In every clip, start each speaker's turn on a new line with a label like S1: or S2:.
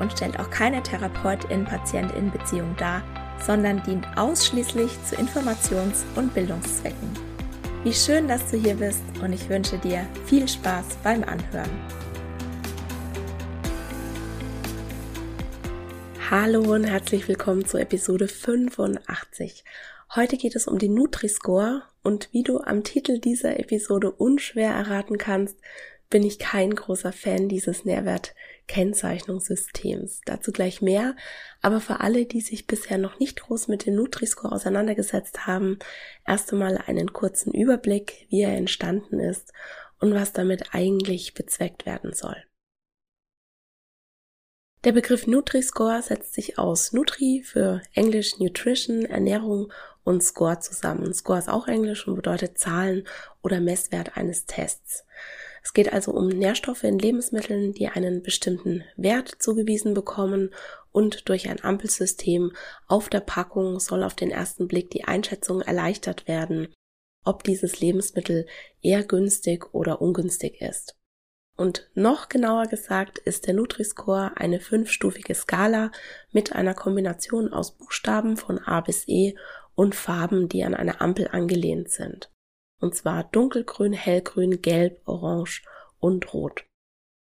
S1: und stellt auch keine Therapeutin-Patientin-Beziehung dar, sondern dient ausschließlich zu Informations- und Bildungszwecken. Wie schön, dass du hier bist und ich wünsche dir viel Spaß beim Anhören. Hallo und herzlich willkommen zu Episode 85. Heute geht es um die Nutri-Score und wie du am Titel dieser Episode unschwer erraten kannst, bin ich kein großer Fan dieses Nährwertkennzeichnungssystems. Dazu gleich mehr, aber für alle, die sich bisher noch nicht groß mit dem Nutri-Score auseinandergesetzt haben, erst einmal einen kurzen Überblick, wie er entstanden ist und was damit eigentlich bezweckt werden soll. Der Begriff Nutri-Score setzt sich aus Nutri für Englisch Nutrition, Ernährung und Score zusammen. Score ist auch Englisch und bedeutet Zahlen oder Messwert eines Tests. Es geht also um Nährstoffe in Lebensmitteln, die einen bestimmten Wert zugewiesen bekommen und durch ein Ampelsystem auf der Packung soll auf den ersten Blick die Einschätzung erleichtert werden, ob dieses Lebensmittel eher günstig oder ungünstig ist. Und noch genauer gesagt ist der Nutri-Score eine fünfstufige Skala mit einer Kombination aus Buchstaben von A bis E und Farben, die an eine Ampel angelehnt sind und zwar dunkelgrün, hellgrün, gelb, orange und rot.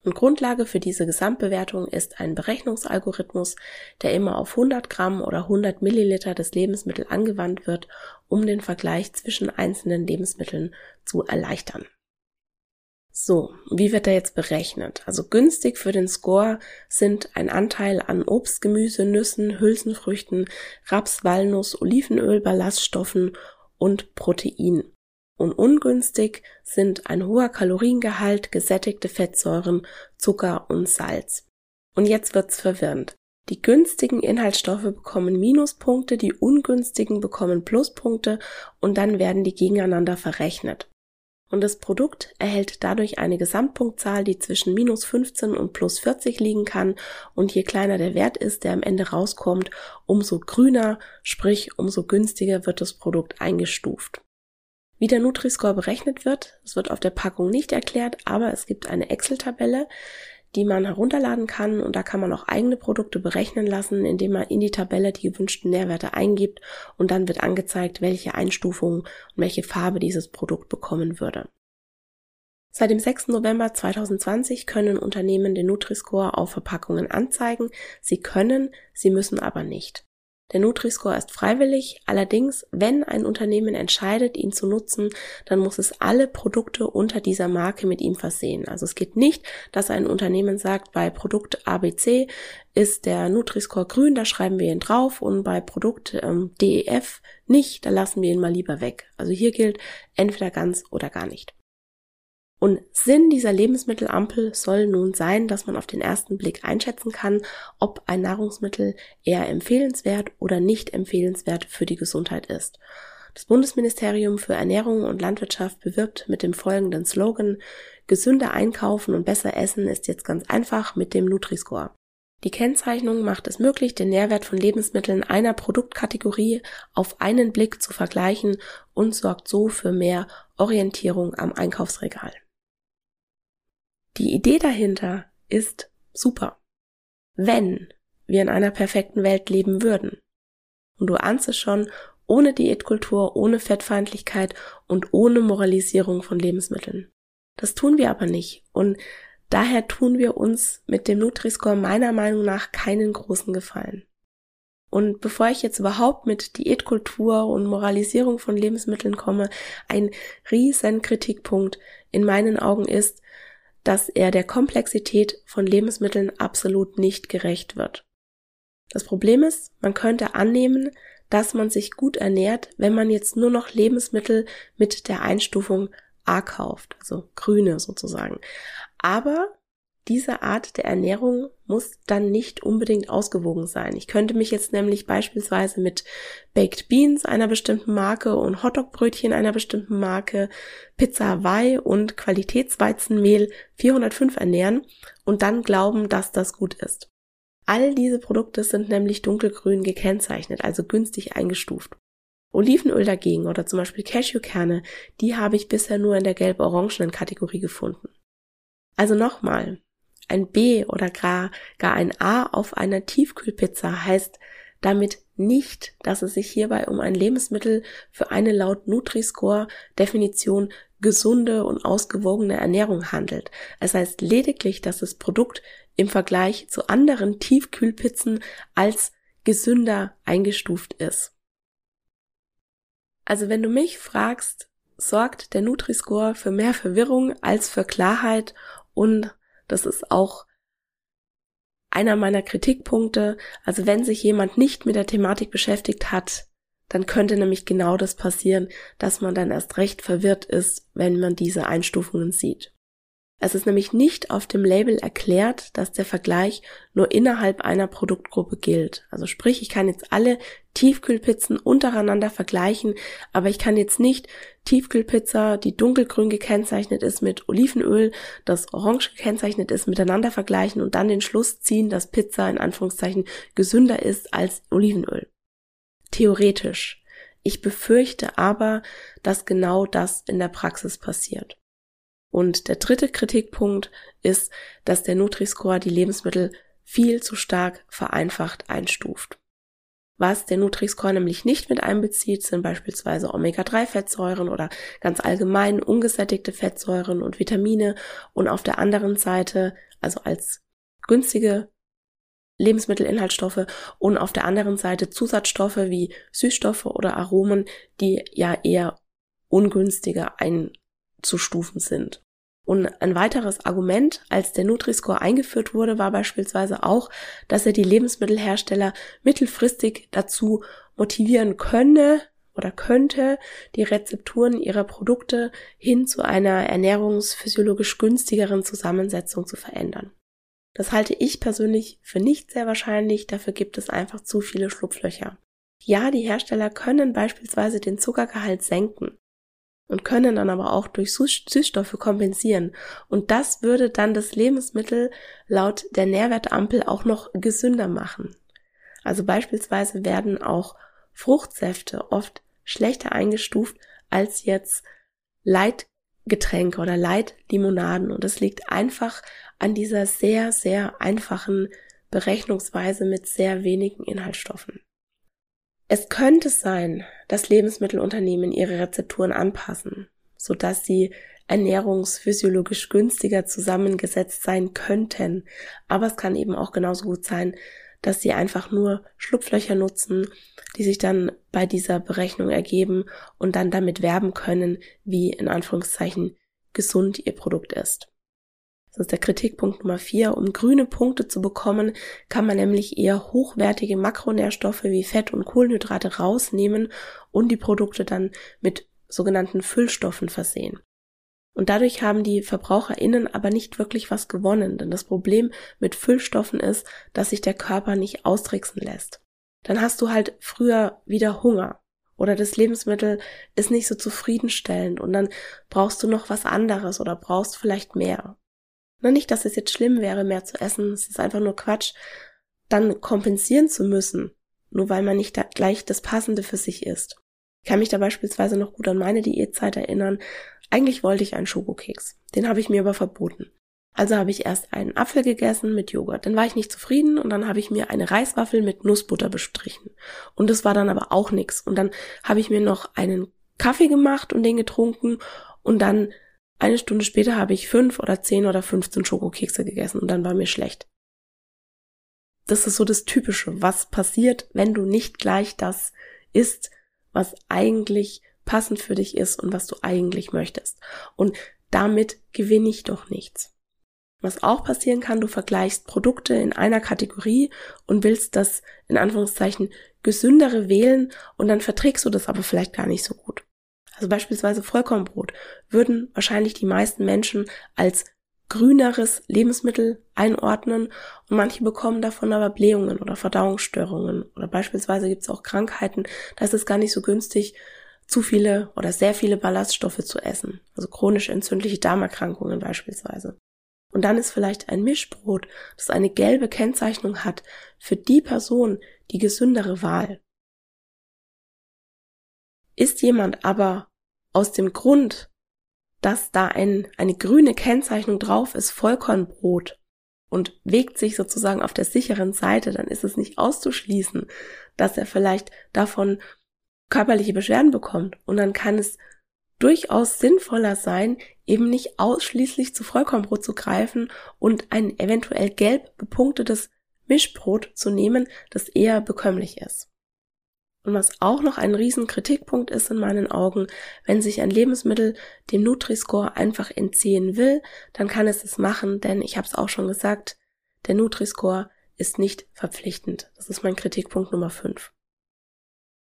S1: Und Grundlage für diese Gesamtbewertung ist ein Berechnungsalgorithmus, der immer auf 100 Gramm oder 100 Milliliter des Lebensmittels angewandt wird, um den Vergleich zwischen einzelnen Lebensmitteln zu erleichtern. So, wie wird er jetzt berechnet? Also günstig für den Score sind ein Anteil an Obst, Gemüse, Nüssen, Hülsenfrüchten, Raps, Walnuss, Olivenöl, Ballaststoffen und Protein. Und ungünstig sind ein hoher Kaloriengehalt, gesättigte Fettsäuren, Zucker und Salz. Und jetzt wird's verwirrend. Die günstigen Inhaltsstoffe bekommen Minuspunkte, die ungünstigen bekommen Pluspunkte und dann werden die gegeneinander verrechnet. Und das Produkt erhält dadurch eine Gesamtpunktzahl, die zwischen minus 15 und plus 40 liegen kann. Und je kleiner der Wert ist, der am Ende rauskommt, umso grüner, sprich umso günstiger wird das Produkt eingestuft. Wie der Nutri-Score berechnet wird, es wird auf der Packung nicht erklärt, aber es gibt eine Excel-Tabelle, die man herunterladen kann und da kann man auch eigene Produkte berechnen lassen, indem man in die Tabelle die gewünschten Nährwerte eingibt und dann wird angezeigt, welche Einstufung und welche Farbe dieses Produkt bekommen würde. Seit dem 6. November 2020 können Unternehmen den Nutri-Score auf Verpackungen anzeigen. Sie können, sie müssen aber nicht. Der Nutri-Score ist freiwillig, allerdings, wenn ein Unternehmen entscheidet, ihn zu nutzen, dann muss es alle Produkte unter dieser Marke mit ihm versehen. Also es geht nicht, dass ein Unternehmen sagt, bei Produkt ABC ist der Nutri-Score grün, da schreiben wir ihn drauf und bei Produkt ähm, DEF nicht, da lassen wir ihn mal lieber weg. Also hier gilt entweder ganz oder gar nicht. Und Sinn dieser Lebensmittelampel soll nun sein, dass man auf den ersten Blick einschätzen kann, ob ein Nahrungsmittel eher empfehlenswert oder nicht empfehlenswert für die Gesundheit ist. Das Bundesministerium für Ernährung und Landwirtschaft bewirbt mit dem folgenden Slogan Gesünder einkaufen und besser essen ist jetzt ganz einfach mit dem Nutri-Score. Die Kennzeichnung macht es möglich, den Nährwert von Lebensmitteln einer Produktkategorie auf einen Blick zu vergleichen und sorgt so für mehr Orientierung am Einkaufsregal. Die Idee dahinter ist super. Wenn wir in einer perfekten Welt leben würden. Und du ahnst es schon, ohne Diätkultur, ohne Fettfeindlichkeit und ohne Moralisierung von Lebensmitteln. Das tun wir aber nicht. Und daher tun wir uns mit dem Nutri-Score meiner Meinung nach keinen großen Gefallen. Und bevor ich jetzt überhaupt mit Diätkultur und Moralisierung von Lebensmitteln komme, ein riesen Kritikpunkt in meinen Augen ist, dass er der Komplexität von Lebensmitteln absolut nicht gerecht wird. Das Problem ist, man könnte annehmen, dass man sich gut ernährt, wenn man jetzt nur noch Lebensmittel mit der Einstufung A kauft, also grüne sozusagen. Aber diese Art der Ernährung muss dann nicht unbedingt ausgewogen sein. Ich könnte mich jetzt nämlich beispielsweise mit Baked Beans einer bestimmten Marke und Hotdogbrötchen einer bestimmten Marke, Pizza Hawaii und Qualitätsweizenmehl 405 ernähren und dann glauben, dass das gut ist. All diese Produkte sind nämlich dunkelgrün gekennzeichnet, also günstig eingestuft. Olivenöl dagegen oder zum Beispiel Cashewkerne, die habe ich bisher nur in der gelb-orangenen Kategorie gefunden. Also nochmal, ein B oder gar, gar ein A auf einer Tiefkühlpizza heißt damit nicht, dass es sich hierbei um ein Lebensmittel für eine laut Nutri-Score Definition gesunde und ausgewogene Ernährung handelt. Es heißt lediglich, dass das Produkt im Vergleich zu anderen Tiefkühlpizzen als gesünder eingestuft ist. Also wenn du mich fragst, sorgt der Nutri-Score für mehr Verwirrung als für Klarheit und das ist auch einer meiner Kritikpunkte. Also wenn sich jemand nicht mit der Thematik beschäftigt hat, dann könnte nämlich genau das passieren, dass man dann erst recht verwirrt ist, wenn man diese Einstufungen sieht. Es ist nämlich nicht auf dem Label erklärt, dass der Vergleich nur innerhalb einer Produktgruppe gilt. Also sprich, ich kann jetzt alle Tiefkühlpizzen untereinander vergleichen, aber ich kann jetzt nicht Tiefkühlpizza, die dunkelgrün gekennzeichnet ist mit Olivenöl, das orange gekennzeichnet ist, miteinander vergleichen und dann den Schluss ziehen, dass Pizza in Anführungszeichen gesünder ist als Olivenöl. Theoretisch. Ich befürchte aber, dass genau das in der Praxis passiert. Und der dritte Kritikpunkt ist, dass der Nutri-Score die Lebensmittel viel zu stark vereinfacht einstuft. Was der Nutri-Score nämlich nicht mit einbezieht, sind beispielsweise Omega-3-Fettsäuren oder ganz allgemein ungesättigte Fettsäuren und Vitamine und auf der anderen Seite, also als günstige Lebensmittelinhaltsstoffe und auf der anderen Seite Zusatzstoffe wie Süßstoffe oder Aromen, die ja eher ungünstiger einzustufen sind. Und ein weiteres Argument, als der Nutri-Score eingeführt wurde, war beispielsweise auch, dass er die Lebensmittelhersteller mittelfristig dazu motivieren könne oder könnte, die Rezepturen ihrer Produkte hin zu einer ernährungsphysiologisch günstigeren Zusammensetzung zu verändern. Das halte ich persönlich für nicht sehr wahrscheinlich, dafür gibt es einfach zu viele Schlupflöcher. Ja, die Hersteller können beispielsweise den Zuckergehalt senken und können dann aber auch durch Süßstoffe kompensieren. Und das würde dann das Lebensmittel laut der Nährwertampel auch noch gesünder machen. Also beispielsweise werden auch Fruchtsäfte oft schlechter eingestuft als jetzt Leitgetränke oder Leitlimonaden. Und das liegt einfach an dieser sehr, sehr einfachen Berechnungsweise mit sehr wenigen Inhaltsstoffen. Es könnte sein, dass Lebensmittelunternehmen ihre Rezepturen anpassen, sodass sie ernährungsphysiologisch günstiger zusammengesetzt sein könnten. Aber es kann eben auch genauso gut sein, dass sie einfach nur Schlupflöcher nutzen, die sich dann bei dieser Berechnung ergeben und dann damit werben können, wie in Anführungszeichen gesund ihr Produkt ist. Das ist der Kritikpunkt Nummer vier. Um grüne Punkte zu bekommen, kann man nämlich eher hochwertige Makronährstoffe wie Fett und Kohlenhydrate rausnehmen und die Produkte dann mit sogenannten Füllstoffen versehen. Und dadurch haben die VerbraucherInnen aber nicht wirklich was gewonnen, denn das Problem mit Füllstoffen ist, dass sich der Körper nicht austricksen lässt. Dann hast du halt früher wieder Hunger oder das Lebensmittel ist nicht so zufriedenstellend und dann brauchst du noch was anderes oder brauchst vielleicht mehr. Na, nicht, dass es jetzt schlimm wäre, mehr zu essen, es ist einfach nur Quatsch, dann kompensieren zu müssen, nur weil man nicht da gleich das Passende für sich isst. Ich kann mich da beispielsweise noch gut an meine Diätzeit erinnern. Eigentlich wollte ich einen Schokokeks. Den habe ich mir aber verboten. Also habe ich erst einen Apfel gegessen mit Joghurt. Dann war ich nicht zufrieden und dann habe ich mir eine Reiswaffel mit Nussbutter bestrichen. Und das war dann aber auch nix. Und dann habe ich mir noch einen Kaffee gemacht und den getrunken und dann eine Stunde später habe ich fünf oder zehn oder fünfzehn Schokokekse gegessen und dann war mir schlecht. das ist so das Typische, was passiert, wenn du nicht gleich das isst, was eigentlich passend für dich ist und was du eigentlich möchtest. Und damit gewinne ich doch nichts. Was auch passieren kann, du vergleichst Produkte in einer Kategorie und willst das in Anführungszeichen gesündere wählen und dann verträgst du das aber vielleicht gar nicht so gut. Also beispielsweise Vollkornbrot würden wahrscheinlich die meisten Menschen als grüneres Lebensmittel einordnen und manche bekommen davon aber Blähungen oder Verdauungsstörungen oder beispielsweise gibt es auch Krankheiten, da ist es gar nicht so günstig, zu viele oder sehr viele Ballaststoffe zu essen, also chronisch entzündliche Darmerkrankungen beispielsweise. Und dann ist vielleicht ein Mischbrot, das eine gelbe Kennzeichnung hat, für die Person die gesündere Wahl. Ist jemand aber aus dem Grund, dass da ein, eine grüne Kennzeichnung drauf ist, Vollkornbrot und wägt sich sozusagen auf der sicheren Seite, dann ist es nicht auszuschließen, dass er vielleicht davon körperliche Beschwerden bekommt. Und dann kann es durchaus sinnvoller sein, eben nicht ausschließlich zu Vollkornbrot zu greifen und ein eventuell gelb bepunktetes Mischbrot zu nehmen, das eher bekömmlich ist. Und was auch noch ein riesen Kritikpunkt ist in meinen Augen, wenn sich ein Lebensmittel dem Nutri-Score einfach entziehen will, dann kann es es machen, denn ich habe es auch schon gesagt, der Nutri-Score ist nicht verpflichtend. Das ist mein Kritikpunkt Nummer 5.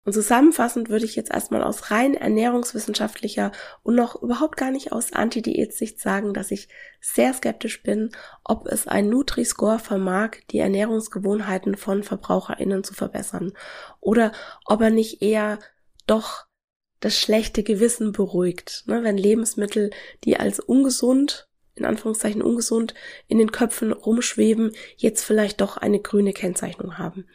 S1: Und zusammenfassend würde ich jetzt erstmal aus rein ernährungswissenschaftlicher und noch überhaupt gar nicht aus Anti-Diät-Sicht sagen, dass ich sehr skeptisch bin, ob es ein Nutri-Score vermag, die Ernährungsgewohnheiten von VerbraucherInnen zu verbessern. Oder ob er nicht eher doch das schlechte Gewissen beruhigt, ne, wenn Lebensmittel, die als ungesund in Anführungszeichen ungesund in den Köpfen rumschweben, jetzt vielleicht doch eine grüne Kennzeichnung haben.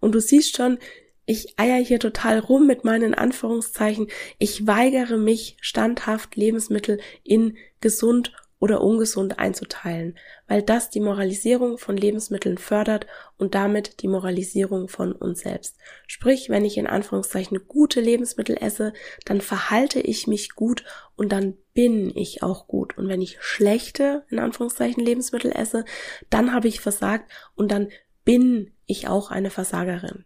S1: Und du siehst schon, ich eier hier total rum mit meinen Anführungszeichen. Ich weigere mich standhaft Lebensmittel in gesund oder ungesund einzuteilen, weil das die Moralisierung von Lebensmitteln fördert und damit die Moralisierung von uns selbst. Sprich, wenn ich in Anführungszeichen gute Lebensmittel esse, dann verhalte ich mich gut und dann bin ich auch gut. Und wenn ich schlechte, in Anführungszeichen, Lebensmittel esse, dann habe ich versagt und dann bin ich auch eine Versagerin.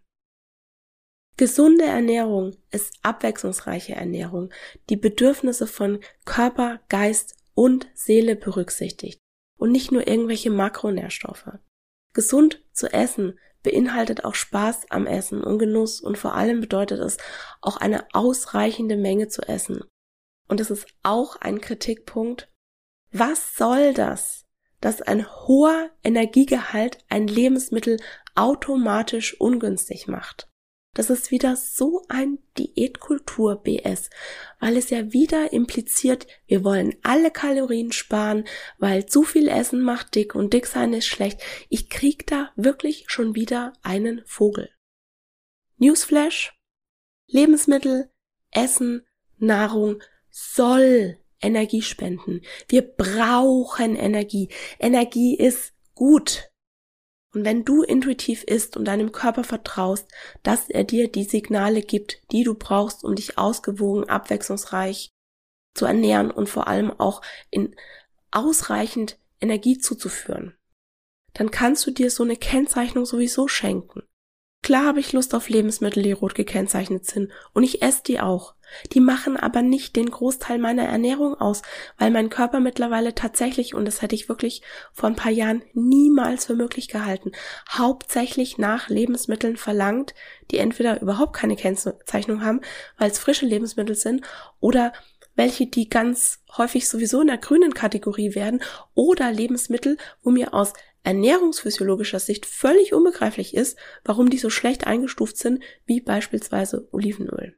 S1: Gesunde Ernährung ist abwechslungsreiche Ernährung, die Bedürfnisse von Körper, Geist und Seele berücksichtigt und nicht nur irgendwelche Makronährstoffe. Gesund zu essen beinhaltet auch Spaß am Essen und Genuss und vor allem bedeutet es auch eine ausreichende Menge zu essen. Und es ist auch ein Kritikpunkt. Was soll das, dass ein hoher Energiegehalt ein Lebensmittel automatisch ungünstig macht? Das ist wieder so ein Diätkultur-BS, weil es ja wieder impliziert, wir wollen alle Kalorien sparen, weil zu viel Essen macht dick und dick sein ist schlecht. Ich krieg da wirklich schon wieder einen Vogel. Newsflash. Lebensmittel, Essen, Nahrung soll Energie spenden. Wir brauchen Energie. Energie ist gut. Und wenn du intuitiv isst und deinem Körper vertraust, dass er dir die Signale gibt, die du brauchst, um dich ausgewogen, abwechslungsreich zu ernähren und vor allem auch in ausreichend Energie zuzuführen, dann kannst du dir so eine Kennzeichnung sowieso schenken. Klar habe ich Lust auf Lebensmittel, die rot gekennzeichnet sind, und ich esse die auch. Die machen aber nicht den Großteil meiner Ernährung aus, weil mein Körper mittlerweile tatsächlich, und das hätte ich wirklich vor ein paar Jahren niemals für möglich gehalten, hauptsächlich nach Lebensmitteln verlangt, die entweder überhaupt keine Kennzeichnung haben, weil es frische Lebensmittel sind, oder welche, die ganz häufig sowieso in der grünen Kategorie werden, oder Lebensmittel, wo mir aus ernährungsphysiologischer Sicht völlig unbegreiflich ist, warum die so schlecht eingestuft sind, wie beispielsweise Olivenöl.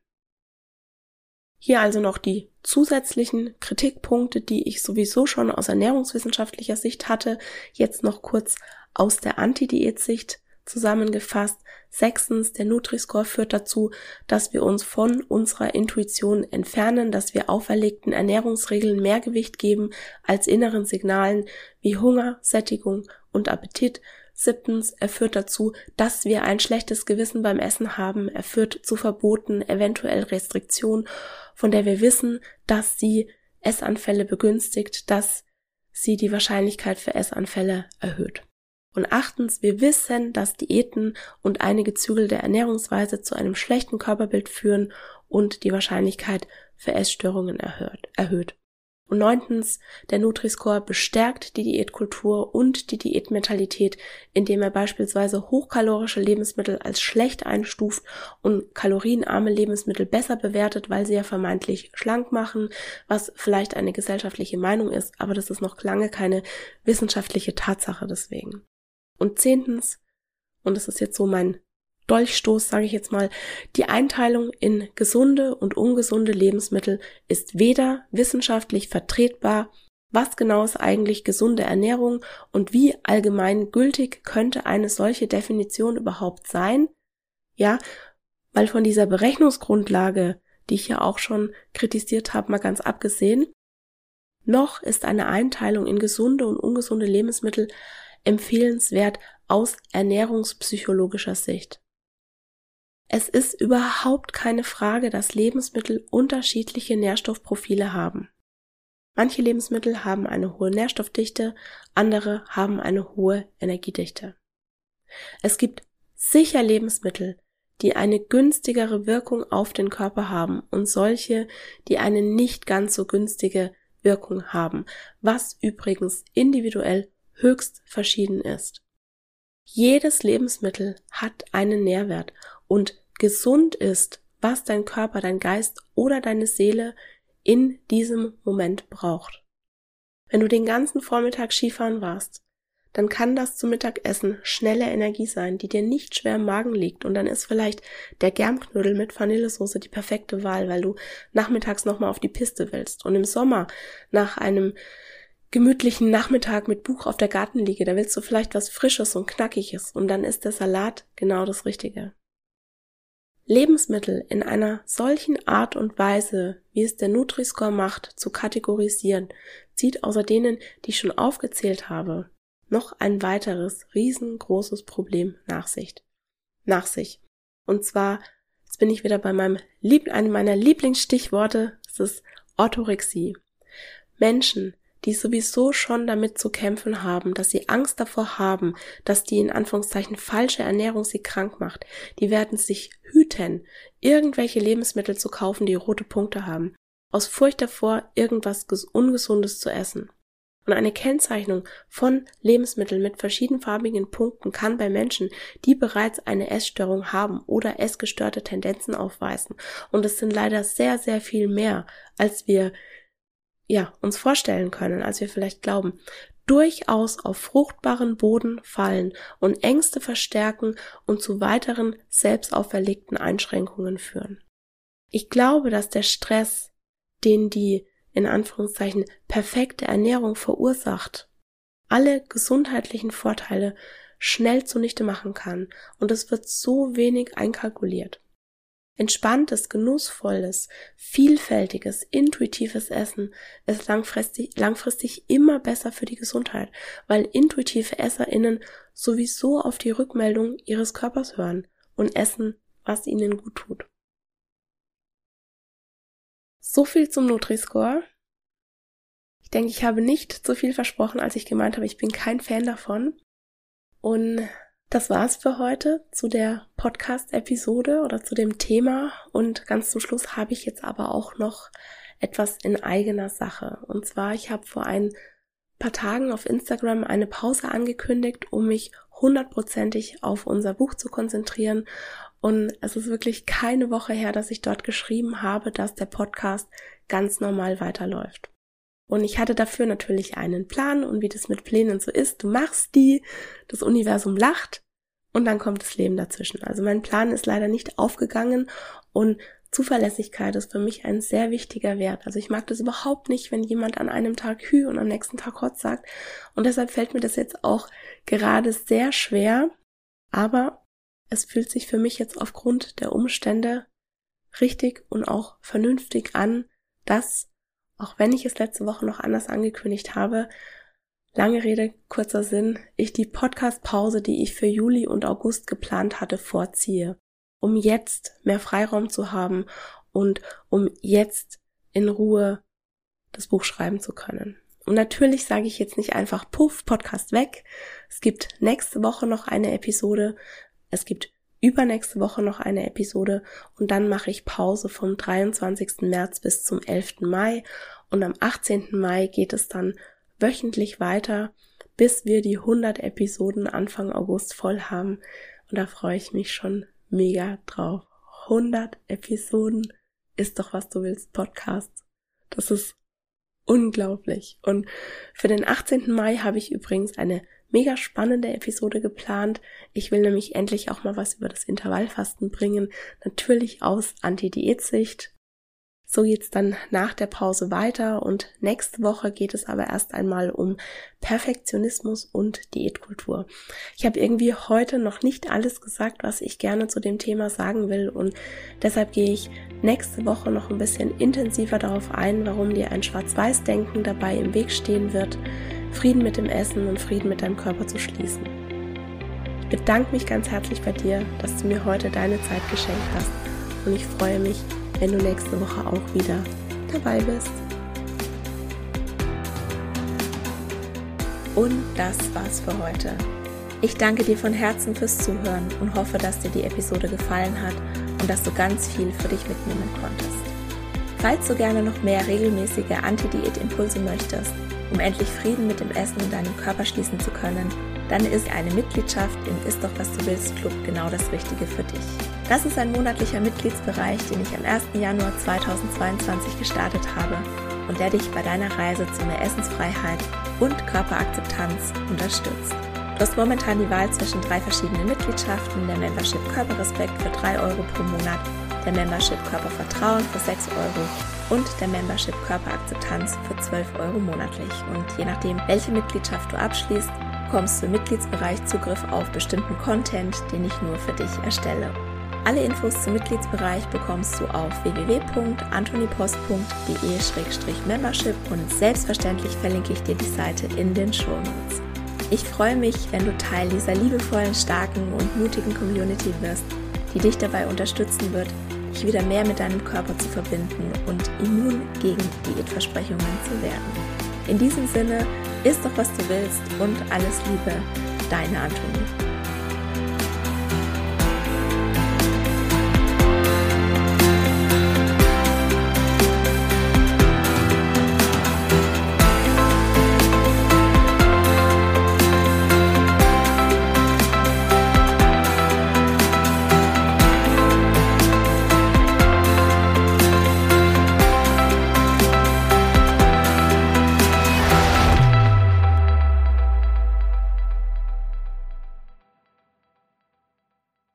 S1: Hier also noch die zusätzlichen Kritikpunkte, die ich sowieso schon aus ernährungswissenschaftlicher Sicht hatte, jetzt noch kurz aus der Anti-Diät-Sicht zusammengefasst. Sechstens, der Nutri-Score führt dazu, dass wir uns von unserer Intuition entfernen, dass wir auferlegten Ernährungsregeln mehr Gewicht geben als inneren Signalen wie Hunger, Sättigung und Appetit. Siebtens, er führt dazu, dass wir ein schlechtes Gewissen beim Essen haben. Er führt zu Verboten, eventuell Restriktionen, von der wir wissen, dass sie Essanfälle begünstigt, dass sie die Wahrscheinlichkeit für Essanfälle erhöht. Und achtens, wir wissen, dass Diäten und einige Zügel der Ernährungsweise zu einem schlechten Körperbild führen und die Wahrscheinlichkeit für Essstörungen erhöht. erhöht. Und neuntens, der Nutri-Score bestärkt die Diätkultur und die Diätmentalität, indem er beispielsweise hochkalorische Lebensmittel als schlecht einstuft und kalorienarme Lebensmittel besser bewertet, weil sie ja vermeintlich schlank machen, was vielleicht eine gesellschaftliche Meinung ist, aber das ist noch lange keine wissenschaftliche Tatsache deswegen. Und zehntens, und das ist jetzt so mein Dolchstoß, sage ich jetzt mal, die Einteilung in gesunde und ungesunde Lebensmittel ist weder wissenschaftlich vertretbar, was genau ist eigentlich gesunde Ernährung und wie allgemein gültig könnte eine solche Definition überhaupt sein? Ja, weil von dieser Berechnungsgrundlage, die ich ja auch schon kritisiert habe, mal ganz abgesehen, noch ist eine Einteilung in gesunde und ungesunde Lebensmittel empfehlenswert aus ernährungspsychologischer Sicht. Es ist überhaupt keine Frage, dass Lebensmittel unterschiedliche Nährstoffprofile haben. Manche Lebensmittel haben eine hohe Nährstoffdichte, andere haben eine hohe Energiedichte. Es gibt sicher Lebensmittel, die eine günstigere Wirkung auf den Körper haben und solche, die eine nicht ganz so günstige Wirkung haben, was übrigens individuell höchst verschieden ist. Jedes Lebensmittel hat einen Nährwert und gesund ist, was dein Körper, dein Geist oder deine Seele in diesem Moment braucht. Wenn du den ganzen Vormittag Skifahren warst, dann kann das zum Mittagessen schnelle Energie sein, die dir nicht schwer im Magen liegt und dann ist vielleicht der Germknödel mit Vanillesoße die perfekte Wahl, weil du nachmittags nochmal auf die Piste willst und im Sommer nach einem gemütlichen Nachmittag mit Buch auf der Gartenliege, da willst du vielleicht was Frisches und Knackiges und dann ist der Salat genau das Richtige. Lebensmittel in einer solchen Art und Weise, wie es der Nutri-Score macht, zu kategorisieren, zieht außer denen, die ich schon aufgezählt habe, noch ein weiteres riesengroßes Problem nach sich. Nach sich. Und zwar, jetzt bin ich wieder bei meinem Lieb einem meiner Lieblingsstichworte, es ist Orthorexie. Menschen, die sowieso schon damit zu kämpfen haben, dass sie Angst davor haben, dass die in Anführungszeichen falsche Ernährung sie krank macht, die werden sich hüten, irgendwelche Lebensmittel zu kaufen, die rote Punkte haben, aus Furcht davor, irgendwas Ungesundes zu essen. Und eine Kennzeichnung von Lebensmitteln mit verschiedenfarbigen Punkten kann bei Menschen, die bereits eine Essstörung haben oder essgestörte Tendenzen aufweisen. Und es sind leider sehr, sehr viel mehr, als wir ja, uns vorstellen können, als wir vielleicht glauben, durchaus auf fruchtbaren Boden fallen und Ängste verstärken und zu weiteren selbst auferlegten Einschränkungen führen. Ich glaube, dass der Stress, den die in Anführungszeichen perfekte Ernährung verursacht, alle gesundheitlichen Vorteile schnell zunichte machen kann und es wird so wenig einkalkuliert. Entspanntes, genussvolles, vielfältiges, intuitives Essen ist langfristig, langfristig immer besser für die Gesundheit, weil intuitive EsserInnen sowieso auf die Rückmeldung ihres Körpers hören und essen, was ihnen gut tut. So viel zum Nutri-Score. Ich denke, ich habe nicht so viel versprochen, als ich gemeint habe, ich bin kein Fan davon. Und das war's für heute zu der Podcast-Episode oder zu dem Thema. Und ganz zum Schluss habe ich jetzt aber auch noch etwas in eigener Sache. Und zwar, ich habe vor ein paar Tagen auf Instagram eine Pause angekündigt, um mich hundertprozentig auf unser Buch zu konzentrieren. Und es ist wirklich keine Woche her, dass ich dort geschrieben habe, dass der Podcast ganz normal weiterläuft. Und ich hatte dafür natürlich einen Plan und wie das mit Plänen so ist, du machst die, das Universum lacht und dann kommt das Leben dazwischen. Also mein Plan ist leider nicht aufgegangen und Zuverlässigkeit ist für mich ein sehr wichtiger Wert. Also ich mag das überhaupt nicht, wenn jemand an einem Tag Hü und am nächsten Tag Hot sagt. Und deshalb fällt mir das jetzt auch gerade sehr schwer. Aber es fühlt sich für mich jetzt aufgrund der Umstände richtig und auch vernünftig an, dass auch wenn ich es letzte Woche noch anders angekündigt habe, lange Rede, kurzer Sinn, ich die Podcast-Pause, die ich für Juli und August geplant hatte, vorziehe, um jetzt mehr Freiraum zu haben und um jetzt in Ruhe das Buch schreiben zu können. Und natürlich sage ich jetzt nicht einfach, puff, Podcast weg. Es gibt nächste Woche noch eine Episode. Es gibt übernächste Woche noch eine Episode und dann mache ich Pause vom 23. März bis zum 11. Mai und am 18. Mai geht es dann wöchentlich weiter, bis wir die 100 Episoden Anfang August voll haben und da freue ich mich schon mega drauf. 100 Episoden ist doch was du willst Podcast. Das ist unglaublich. Und für den 18. Mai habe ich übrigens eine mega spannende Episode geplant. Ich will nämlich endlich auch mal was über das Intervallfasten bringen. Natürlich aus Anti-Diät-Sicht. So geht's dann nach der Pause weiter und nächste Woche geht es aber erst einmal um Perfektionismus und Diätkultur. Ich habe irgendwie heute noch nicht alles gesagt, was ich gerne zu dem Thema sagen will und deshalb gehe ich nächste Woche noch ein bisschen intensiver darauf ein, warum dir ein Schwarz-Weiß-Denken dabei im Weg stehen wird, Frieden mit dem Essen und Frieden mit deinem Körper zu schließen. Ich bedanke mich ganz herzlich bei dir, dass du mir heute deine Zeit geschenkt hast und ich freue mich, wenn du nächste Woche auch wieder dabei bist. Und das war's für heute. Ich danke dir von Herzen fürs Zuhören und hoffe, dass dir die Episode gefallen hat und dass du ganz viel für dich mitnehmen konntest. Falls du gerne noch mehr regelmäßige Anti-Diät-Impulse möchtest, um endlich Frieden mit dem Essen und deinem Körper schließen zu können, dann ist eine Mitgliedschaft im Ist doch was du willst Club genau das Richtige für dich. Das ist ein monatlicher Mitgliedsbereich, den ich am 1. Januar 2022 gestartet habe und der dich bei deiner Reise zu mehr Essensfreiheit und Körperakzeptanz unterstützt. Du hast momentan die Wahl zwischen drei verschiedenen Mitgliedschaften, der Membership Körperrespekt für 3 Euro pro Monat, der Membership Körpervertrauen für 6 Euro und der Membership Körperakzeptanz für 12 Euro monatlich. Und je nachdem, welche Mitgliedschaft du abschließt, bekommst du im Mitgliedsbereich Zugriff auf bestimmten Content, den ich nur für dich erstelle. Alle Infos zum Mitgliedsbereich bekommst du auf www.antonipost.de-membership und selbstverständlich verlinke ich dir die Seite in den Show Notes. Ich freue mich, wenn du Teil dieser liebevollen, starken und mutigen Community wirst, die dich dabei unterstützen wird, dich wieder mehr mit deinem Körper zu verbinden und immun gegen Diätversprechungen zu werden. In diesem Sinne, isst doch was du willst und alles Liebe, deine Antonie.